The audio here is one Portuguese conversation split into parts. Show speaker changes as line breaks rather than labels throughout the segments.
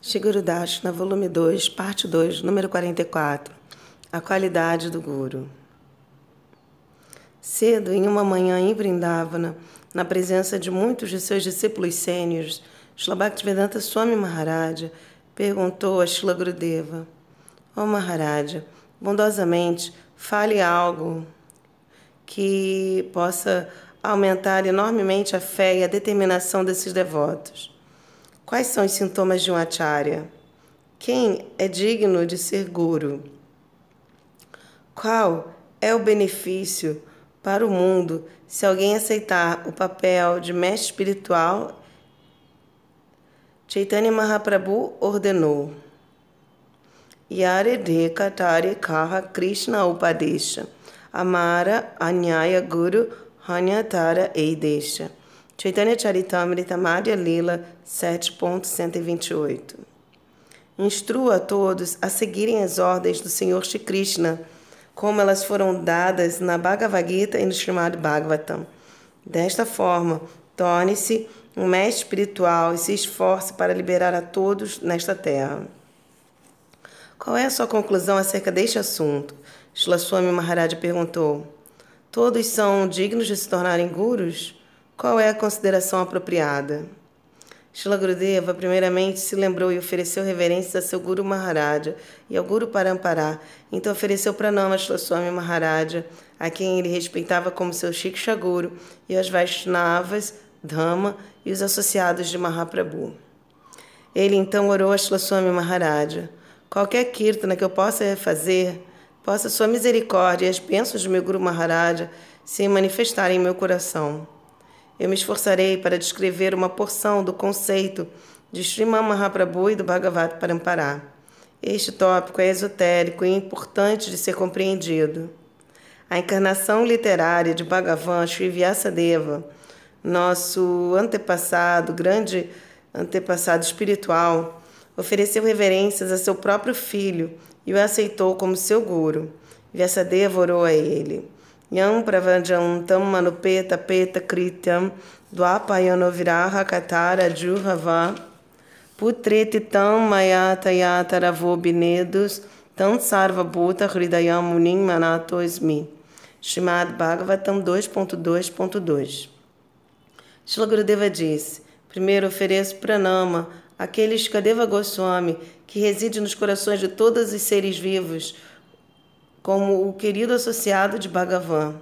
Shiguru Dashna, volume 2, parte 2, número 44. A qualidade do Guru. Cedo, em uma manhã em Vrindavana, na presença de muitos de seus discípulos sêniores, Shila Bhaktivedanta Swami Maharaja perguntou a Shila Gurudeva: Ó oh Maharaja, bondosamente, fale algo que possa aumentar enormemente a fé e a determinação desses devotos. Quais são os sintomas de um acharya? Quem é digno de ser guru? Qual é o benefício para o mundo se alguém aceitar o papel de mestre espiritual? Chaitanya Mahaprabhu ordenou. Yare Katari Kaha Krishna Upadesha Amara Anyaya Guru Hanyatara Eidesha Chaitanya Charitamrita Madhya Lila 7.128 Instrua a todos a seguirem as ordens do Senhor Shri Krishna, como elas foram dadas na Bhagavad Gita e no Srimad Bhagavatam. Desta forma, torne-se um mestre espiritual e se esforce para liberar a todos nesta terra. Qual é a sua conclusão acerca deste assunto? Shila Swami Maharaj perguntou. Todos são dignos de se tornarem gurus? Qual é a consideração apropriada? Shila Gurudeva primeiramente se lembrou e ofereceu reverências a seu Guru Maharaja e ao Guru Parampará. Então ofereceu pranama a Shila Swami Maharaja, a quem ele respeitava como seu Shiksha Guru, e aos Vaishnavas, Dhamma e os associados de Mahaprabhu. Ele então orou a Shila Swami Maharaja. Qualquer kirtana que eu possa fazer, possa sua misericórdia e as bênçãos do meu Guru Maharaja se manifestarem em meu coração. Eu me esforçarei para descrever uma porção do conceito de Sriman Mahaprabhu e do Bhagavad Parampará. Este tópico é esotérico e importante de ser compreendido. A encarnação literária de Bhagavan Sri Vyasadeva, nosso antepassado, grande antepassado espiritual, ofereceu reverências a seu próprio filho e o aceitou como seu guru. Vyasadeva orou a ele. Yam pravanjantam manupeta peta krityam dvapayano viraha katara juhava putreti tam mayata yataravo binedus tam sarva bhuta hridayam munim manato esmi. Shrimad Bhagavatam 2.2.2 Shila Gurudeva disse, primeiro ofereço pranama àquele Shikadeva Goswami que reside nos corações de todos os seres vivos, como o querido associado de Bhagavan.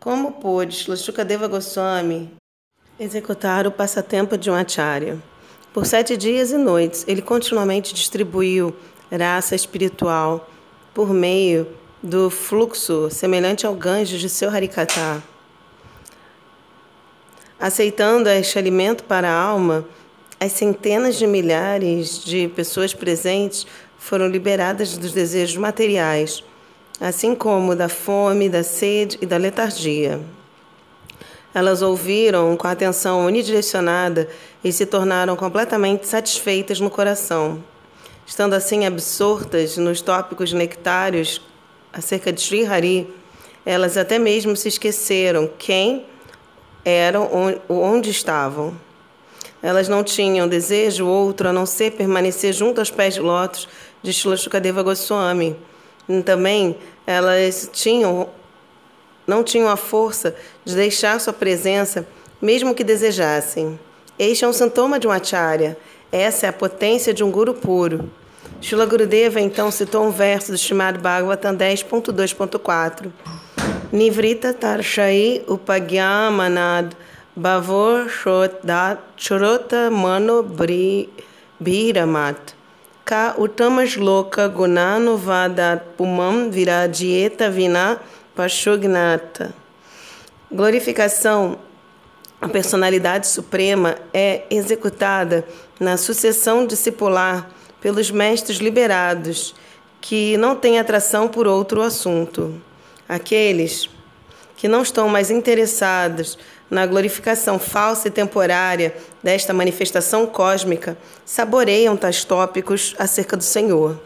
Como pôde Shukadeva Goswami executar o passatempo de um acharya? Por sete dias e noites, ele continuamente distribuiu raça espiritual por meio do fluxo semelhante ao ganjo de seu Harikata. Aceitando este alimento para a alma, as centenas de milhares de pessoas presentes foram liberadas dos desejos materiais assim como da fome, da sede e da letargia. Elas ouviram com atenção unidirecionada e se tornaram completamente satisfeitas no coração. Estando assim absortas nos tópicos nectários acerca de Sri Hari, elas até mesmo se esqueceram quem eram, onde estavam. Elas não tinham desejo outro a não ser permanecer junto aos pés de lótus de Shilashukadeva Goswami, também elas tinham não tinham a força de deixar sua presença, mesmo que desejassem. Este é um sintoma de um acharya. Essa é a potência de um guru puro. Shila Gurudeva então citou um verso do Srimad Bhagavatam 10.2.4. Nivrita tarshai upagyamanad bhavor chorota mano bhiramat ka utama shloka gunanuvada pumam viradieta vina pashognata. Glorificação, a personalidade suprema é executada na sucessão discipular pelos mestres liberados que não têm atração por outro assunto. Aqueles que não estão mais interessados na glorificação falsa e temporária desta manifestação cósmica, saboreiam tais tópicos acerca do Senhor.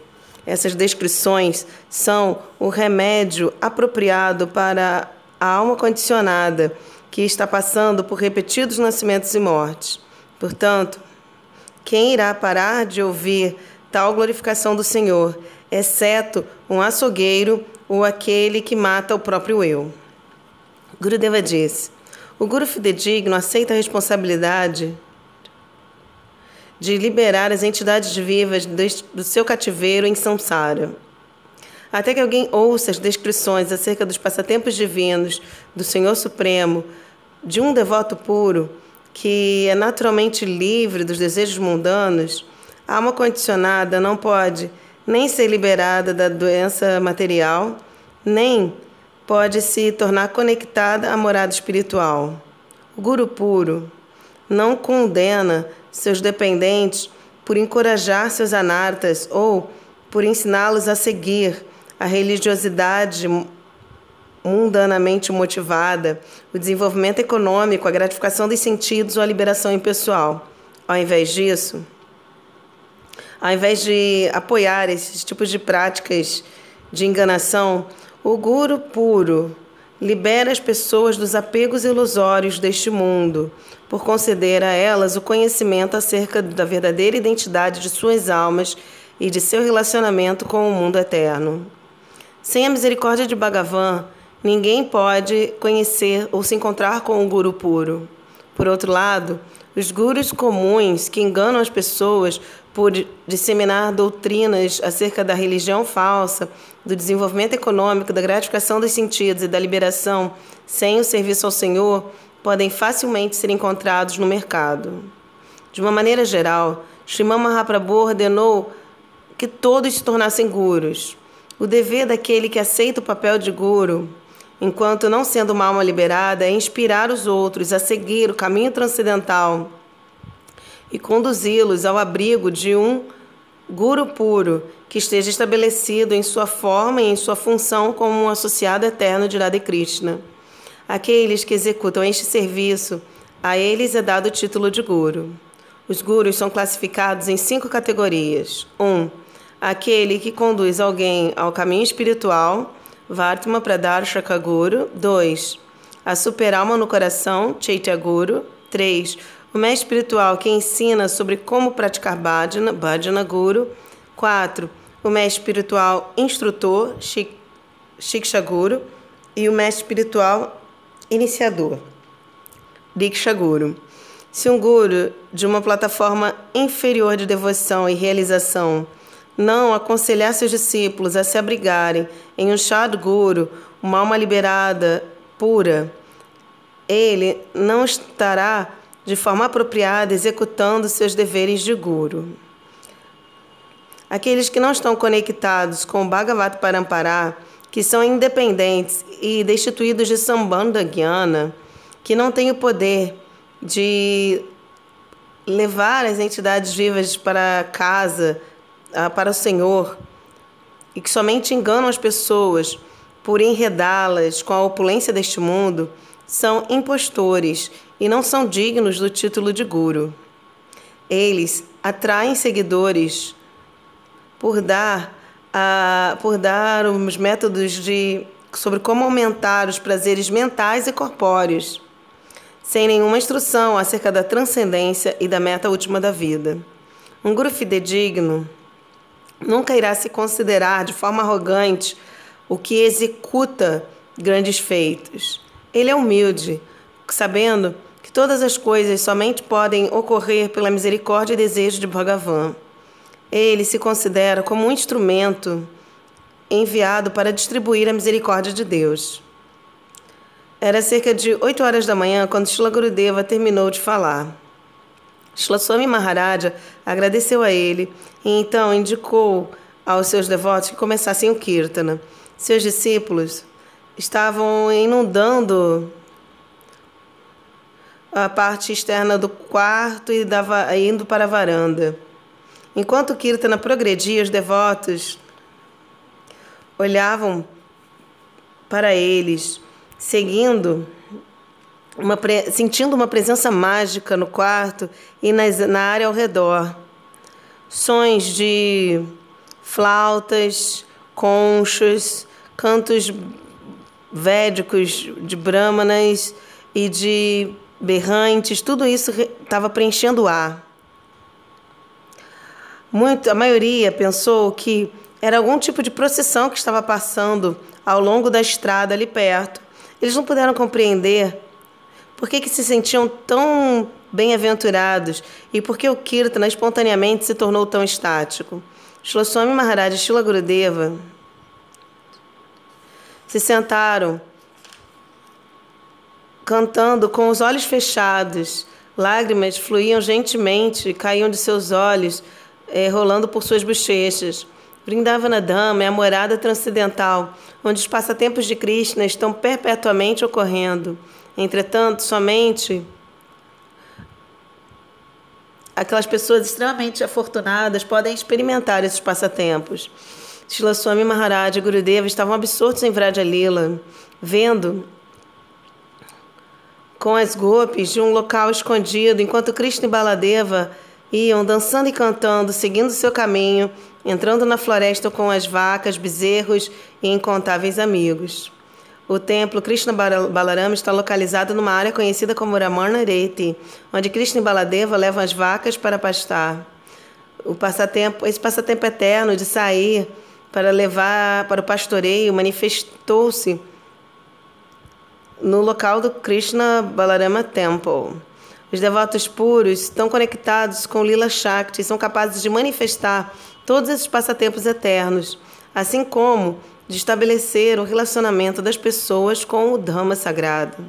Essas descrições são o remédio apropriado para a alma condicionada que está passando por repetidos nascimentos e mortes. Portanto, Quem irá parar de ouvir tal glorificação do Senhor, exceto um açougueiro ou aquele que mata o próprio eu? Gurudeva disse: O Guru fidedigno aceita a responsabilidade de liberar as entidades vivas do seu cativeiro em samsara. Até que alguém ouça as descrições acerca dos passatempos divinos do Senhor Supremo de um devoto puro que é naturalmente livre dos desejos mundanos, a alma condicionada não pode nem ser liberada da doença material, nem pode se tornar conectada à morada espiritual. O Guru puro não condena seus dependentes por encorajar seus anartas ou por ensiná-los a seguir a religiosidade mundanamente motivada, o desenvolvimento econômico, a gratificação dos sentidos ou a liberação impessoal. Ao invés disso, ao invés de apoiar esses tipos de práticas de enganação, o guru puro libera as pessoas dos apegos ilusórios deste mundo, por conceder a elas o conhecimento acerca da verdadeira identidade de suas almas e de seu relacionamento com o mundo eterno. Sem a misericórdia de Bhagavan, ninguém pode conhecer ou se encontrar com o guru puro. Por outro lado, os gurus comuns que enganam as pessoas por disseminar doutrinas acerca da religião falsa, do desenvolvimento econômico, da gratificação dos sentidos e da liberação sem o serviço ao Senhor, podem facilmente ser encontrados no mercado. De uma maneira geral, Sriman Mahaprabhu ordenou que todos se tornassem gurus. O dever daquele que aceita o papel de guru, enquanto não sendo uma alma liberada, é inspirar os outros a seguir o caminho transcendental e conduzi-los ao abrigo de um guru puro que esteja estabelecido em sua forma e em sua função como um associado eterno de Radha Krishna. Aqueles que executam este serviço, a eles é dado o título de guru. Os gurus são classificados em cinco categorias. 1. Um, aquele que conduz alguém ao caminho espiritual, Vartma Pradarshaka Guru. 2. A superalma no coração, Chaitya Guru. 3. O mestre espiritual que ensina sobre como praticar bhajana, Bhajana Guru. 4. O mestre espiritual instrutor, Shiksha Guru. E o mestre espiritual iniciador, Diksha Guru. Se um guru de uma plataforma inferior de devoção e realização não aconselhar seus discípulos a se abrigarem em um Sadguru, uma alma liberada, pura, ele não estará de forma apropriada executando seus deveres de guru. Aqueles que não estão conectados com o Bhagavad Parampara, que são independentes e destituídos de Sambandha Gyana, que não têm o poder de levar as entidades vivas para casa, ah, para o Senhor e que somente enganam as pessoas por enredá-las com a opulência deste mundo, são impostores e não são dignos do título de guru. Eles atraem seguidores por dar, a, por dar os métodos de, sobre como aumentar os prazeres mentais e corpóreos, sem nenhuma instrução acerca da transcendência e da meta última da vida. Um guru fidedigno nunca irá se considerar de forma arrogante o que executa grandes feitos. Ele é humilde, sabendo que todas as coisas somente podem ocorrer pela misericórdia e desejo de Bhagavan. Ele se considera como um instrumento enviado para distribuir a misericórdia de Deus. Era cerca de oito horas da manhã quando Shila Gurudeva terminou de falar. Shlaswami Maharaja agradeceu a ele e então indicou aos seus devotos que começassem o Kirtana. Seus discípulos estavam inundando a parte externa do quarto e dava, indo para a varanda. Enquanto o Kirtana progredia, os devotos olhavam para eles, seguindo uma sentindo uma presença mágica no quarto e nas, na área ao redor. Sons de flautas, conchos, cantos védicos de brahmanas e de berrantes, tudo isso estava preenchendo o ar. Muito, a maioria pensou que era algum tipo de procissão que estava passando ao longo da estrada ali perto. Eles não puderam compreender por que, que se sentiam tão bem-aventurados e por que o Kirtana espontaneamente se tornou tão estático. Shlosswami Maharaj e Shila Gurudeva se sentaram cantando com os olhos fechados. Lágrimas fluíam gentilmente e caíam de seus olhos, eh, rolando por suas bochechas. Vrindavana Dama é a morada transcendental, onde os passatempos de Krishna estão perpetuamente ocorrendo. Entretanto, somente aquelas pessoas extremamente afortunadas podem experimentar esses passatempos. Shila Swami Maharaj e Gurudeva estavam absortos em Vraja Lila, vendo com as golpes de um local escondido, enquanto Krishna e Baladeva iam dançando e cantando, seguindo seu caminho, entrando na floresta com as vacas, bezerros e incontáveis amigos. O templo Krishna Balarama está localizado numa área conhecida como Ramana Reti, onde Krishna e Baladeva levam as vacas para pastar. O passatempo, esse passatempo eterno de sair para levar para o pastoreio manifestou-se no local do Krishna Balarama Temple. Os devotos puros estão conectados com Lila Shakti e são capazes de manifestar todos esses passatempos eternos, assim como de estabelecer o relacionamento das pessoas com o Dhamma sagrado.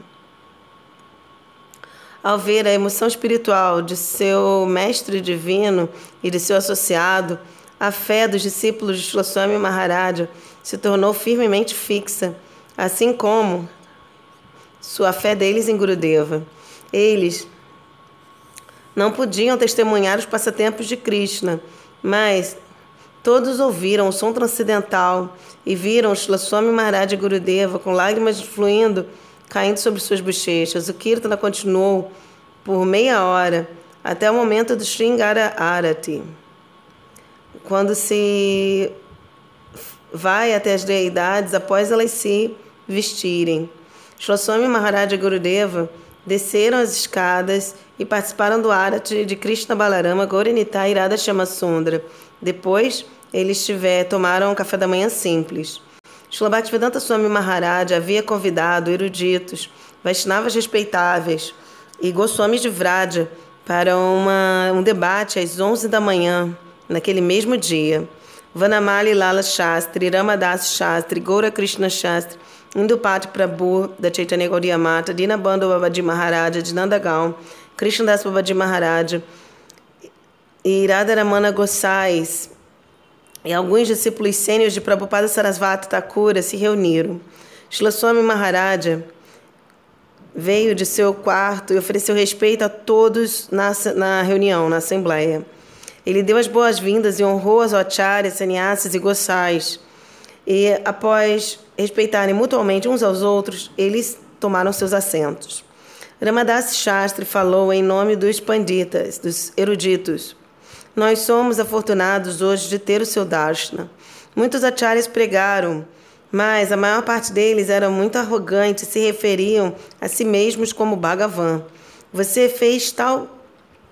Ao ver a emoção espiritual de seu mestre divino e de seu associado, a fé dos discípulos de Shlosswami Maharaja se tornou firmemente fixa, assim como sua fé deles em Gurudeva. Eles não podiam testemunhar os passatempos de Krishna, mas todos ouviram o som transcendental e viram Shlaswami Maharaj Gurudeva com lágrimas fluindo, caindo sobre suas bochechas. O Kirtana continuou por meia hora, até o momento do Sringara Arati, quando se vai até as deidades após elas se vestirem. Shlaswami Maharaj Gurudeva desceram as escadas e participaram do Arati de Krishna Balarama Gaurinita Irada Chamasundra. Depois, eles tiver, tomaram um café da manhã simples. Shila Bhaktivedanta Swami Maharaj havia convidado eruditos, Vaishnavas respeitáveis e Goswamis de Vraja para uma, um debate às 11 da manhã, naquele mesmo dia. Vanamali Lala Shastri, Ramadas Shastri, Goura Krishna Shastri, Indupati Prabhu, da Chaitanya Gaudiya Mata, Dinabandhu Babaji Maharaja, de Nandagaon, Krishnadas Babaji Maharaja e Radharamana Gosais, e alguns discípulos sênios de Prabhupada Sarasvati Thakura se reuniram. Shlaswami Maharaja veio de seu quarto e ofereceu respeito a todos na, na reunião, na assembleia. Ele deu as boas-vindas e honrou as acharyas, sannyasis e gosais. E após respeitarem mutuamente uns aos outros, eles tomaram seus assentos. Ramadas Shastri falou em nome dos panditas, dos eruditos. Nós somos afortunados hoje de ter o seu darshana. Muitos acharyas pregaram, mas a maior parte deles eram muito arrogantes e se referiam a si mesmos como Bhagavan. Você fez tal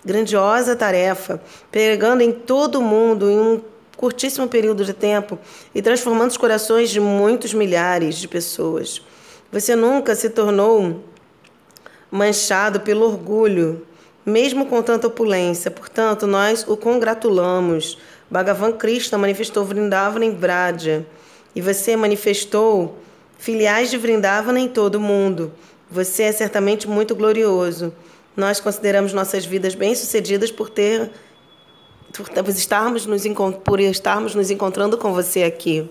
grandiosa tarefa, pregando em todo o mundo em um curtíssimo período de tempo e transformando os corações de muitos milhares de pessoas. Você nunca se tornou manchado pelo orgulho mesmo com tanta opulência. Portanto, nós o congratulamos. Bhagavan Krishna manifestou Vrindavana em Vraja, e você manifestou filiais de Vrindavana em todo o mundo. Você é certamente muito glorioso. Nós consideramos nossas vidas bem-sucedidas por ter por estarmos, nos, por estarmos nos encontrando com você aqui.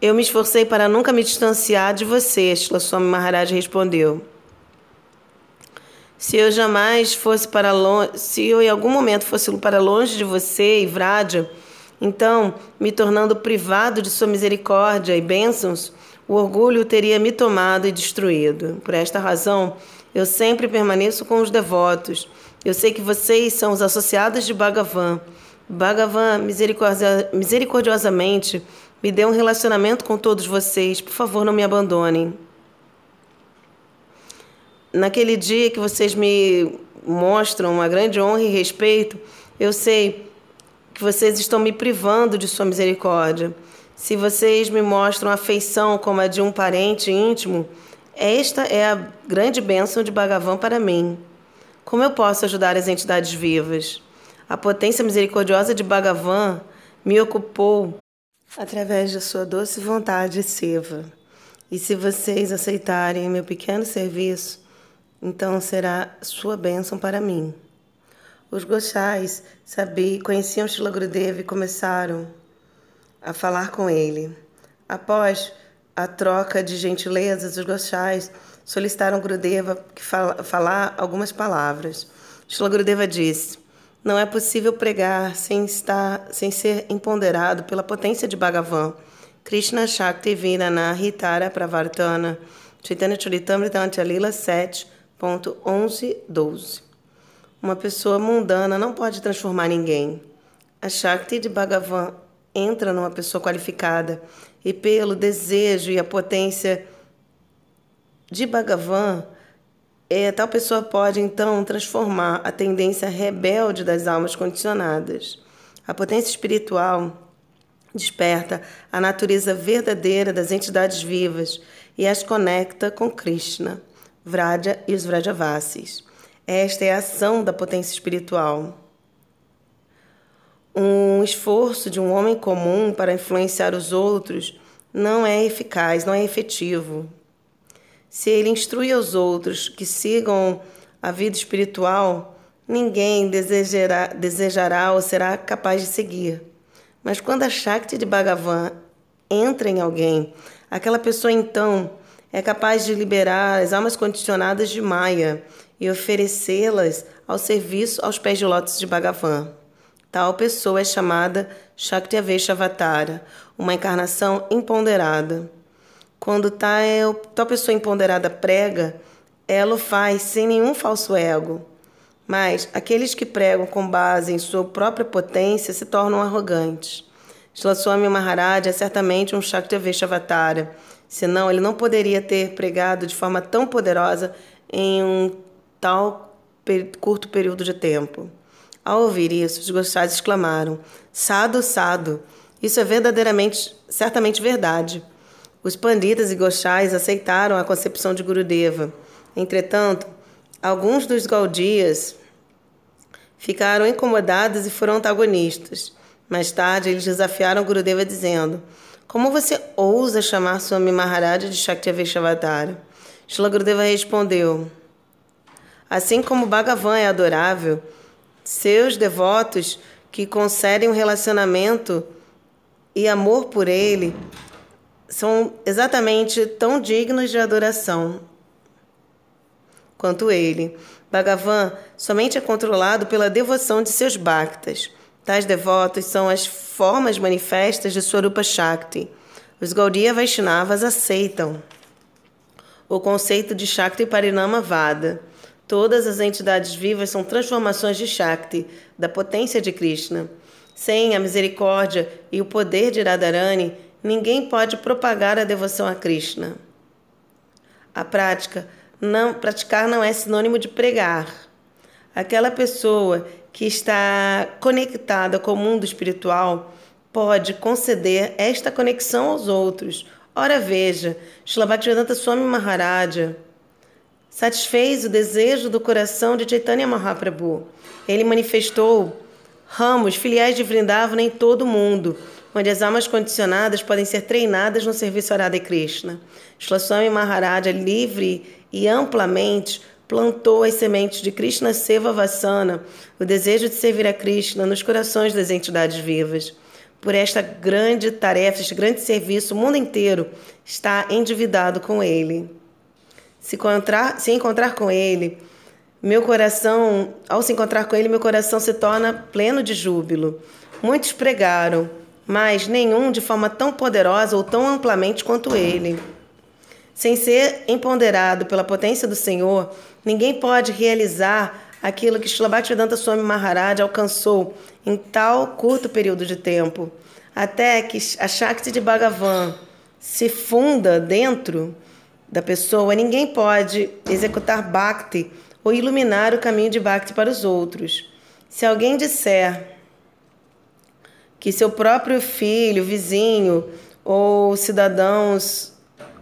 Eu me esforcei para nunca me distanciar de você, Shlosswami Maharaj respondeu. Se eu jamais fosse para longe, se eu em algum momento fosse para longe de você e Vrádia, então, me tornando privado de sua misericórdia e bênçãos, o orgulho teria me tomado e destruído. Por esta razão, eu sempre permaneço com os devotos. Eu sei que vocês são os associados de Bhagavan. Bhagavan, misericordiosamente, me dê um relacionamento com todos vocês. Por favor, não me abandonem naquele dia que vocês me mostram uma grande honra e respeito, eu sei que vocês estão me privando de sua misericórdia. Se vocês me mostram afeição como a de um parente íntimo, esta é a grande bênção de Bhagavan para mim. Como eu posso ajudar as entidades vivas? A potência misericordiosa de Bhagavan me ocupou através da sua doce vontade, Seva. E se vocês aceitarem meu pequeno serviço, então será sua bênção para mim. Os Gochais sabiam, conheciam Shila Gurudeva e começaram a falar com ele. Após a troca de gentilezas, os Gochais solicitaram Gurudeva que fala, falar algumas palavras. Shila Gurudeva disse: Não é possível pregar sem estar, sem ser empoderado pela potência de Bhagavan. Krishna Shakti Virana Hitara Pravartana Chaitanya Charitamrita 7.11.12 Uma pessoa mundana não pode transformar ninguém. A Shakti de Bhagavan entra numa pessoa qualificada e pelo desejo e a potência de Bhagavan, é, tal pessoa pode então transformar a tendência rebelde das almas condicionadas. A potência espiritual desperta a natureza verdadeira das entidades vivas e as conecta com Krishna, Vraja e os Vrajavasis. Esta é a ação da potência espiritual. Um esforço de um homem comum para influenciar os outros não é eficaz, não é efetivo. Se ele instrui os outros que sigam a vida espiritual, ninguém desejará, desejará ou será capaz de seguir. Mas quando a Shakti de Bhagavan entra em alguém, aquela pessoa então é capaz de liberar as almas condicionadas de Maya e oferecê-las ao serviço aos pés de lótus de Bhagavan. Tal pessoa é chamada Shakti Avatara, uma encarnação imponderada. Quando tal, tal pessoa imponderada prega, ela o faz sem nenhum falso ego. Mas aqueles que pregam com base em sua própria potência se tornam arrogantes. Shlaswami Maharaj é certamente um Shaktiaveshavatara, senão ele não poderia ter pregado de forma tão poderosa em um tal curto período de tempo. Ao ouvir isso, os gostados exclamaram: Sado, sado! Isso é verdadeiramente, certamente verdade. Os panditas e gochais aceitaram a concepção de Gurudeva. Entretanto, Alguns dos Gaudias ficaram incomodados e foram antagonistas. Mais tarde, eles desafiaram Gurudeva dizendo: Como você ousa chamar Swami Maharaj de Shaktiaveshavatara? Shila Gurudeva respondeu: Assim como Bhagavan é adorável, seus devotos que concedem um relacionamento e amor por ele são exatamente tão dignos de adoração quanto ele. Bhagavan somente é controlado pela devoção de seus bhaktas. Tais devotos são as formas manifestas de Swarupa Shakti. Os Gaudiya Vaishnavas aceitam o conceito de Shakti Parinama Vada. Todas as entidades vivas são transformações de Shakti, da potência de Krishna. Sem a misericórdia e o poder de Radharani, ninguém pode propagar a devoção a Krishna. A prática não praticar não é sinônimo de pregar. Aquela pessoa que está conectada com o mundo espiritual pode conceder esta conexão aos outros. Ora veja, Shilabhaktivedanta Swami Maharaja satisfez o desejo do coração de Chaitanya Mahaprabhu. Ele manifestou ramos filiais de Vrindavan em todo o mundo, onde as almas condicionadas podem ser treinadas no serviço a Radha Krishna. Shlaswami Maharaja, livre e amplamente plantou as sementes de Krishna Seva Vassana, o desejo de servir a Krishna nos corações das entidades vivas. Por esta grande tarefa, este grande serviço, o mundo inteiro está endividado com ele. Se encontrar, se encontrar com ele, meu coração, ao se encontrar com ele, meu coração se torna pleno de júbilo. Muitos pregaram, mas nenhum de forma tão poderosa ou tão amplamente quanto ele. Sem ser empoderado pela potência do Senhor, ninguém pode realizar aquilo que Shilabhaktivedanta Swami Maharaj alcançou em tal curto período de tempo, até que a Shakti de Bhagavan se funda dentro da pessoa, ninguém pode executar Bhakti ou iluminar o caminho de Bhakti para os outros. Se alguém disser que seu próprio filho, vizinho ou cidadãos,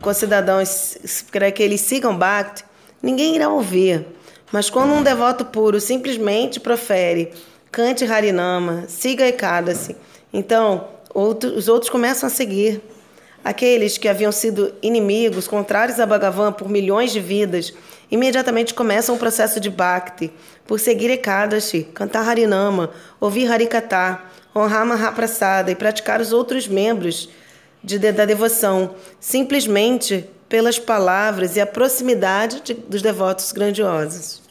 concidadãos quer que eles sigam Bhakti, ninguém irá ouvir. Mas quando um devoto puro simplesmente profere cante Harinama, siga Ekadasi, então os outros começam a seguir. Aqueles que haviam sido inimigos, contrários a Bhagavan por milhões de vidas, imediatamente começam o processo de Bhakti, por seguir Ekadashi, cantar Harinama, ouvir Harikata, honrar Mahaprasada e praticar os outros membros de, da devoção, simplesmente pelas palavras e a proximidade de, dos devotos grandiosos.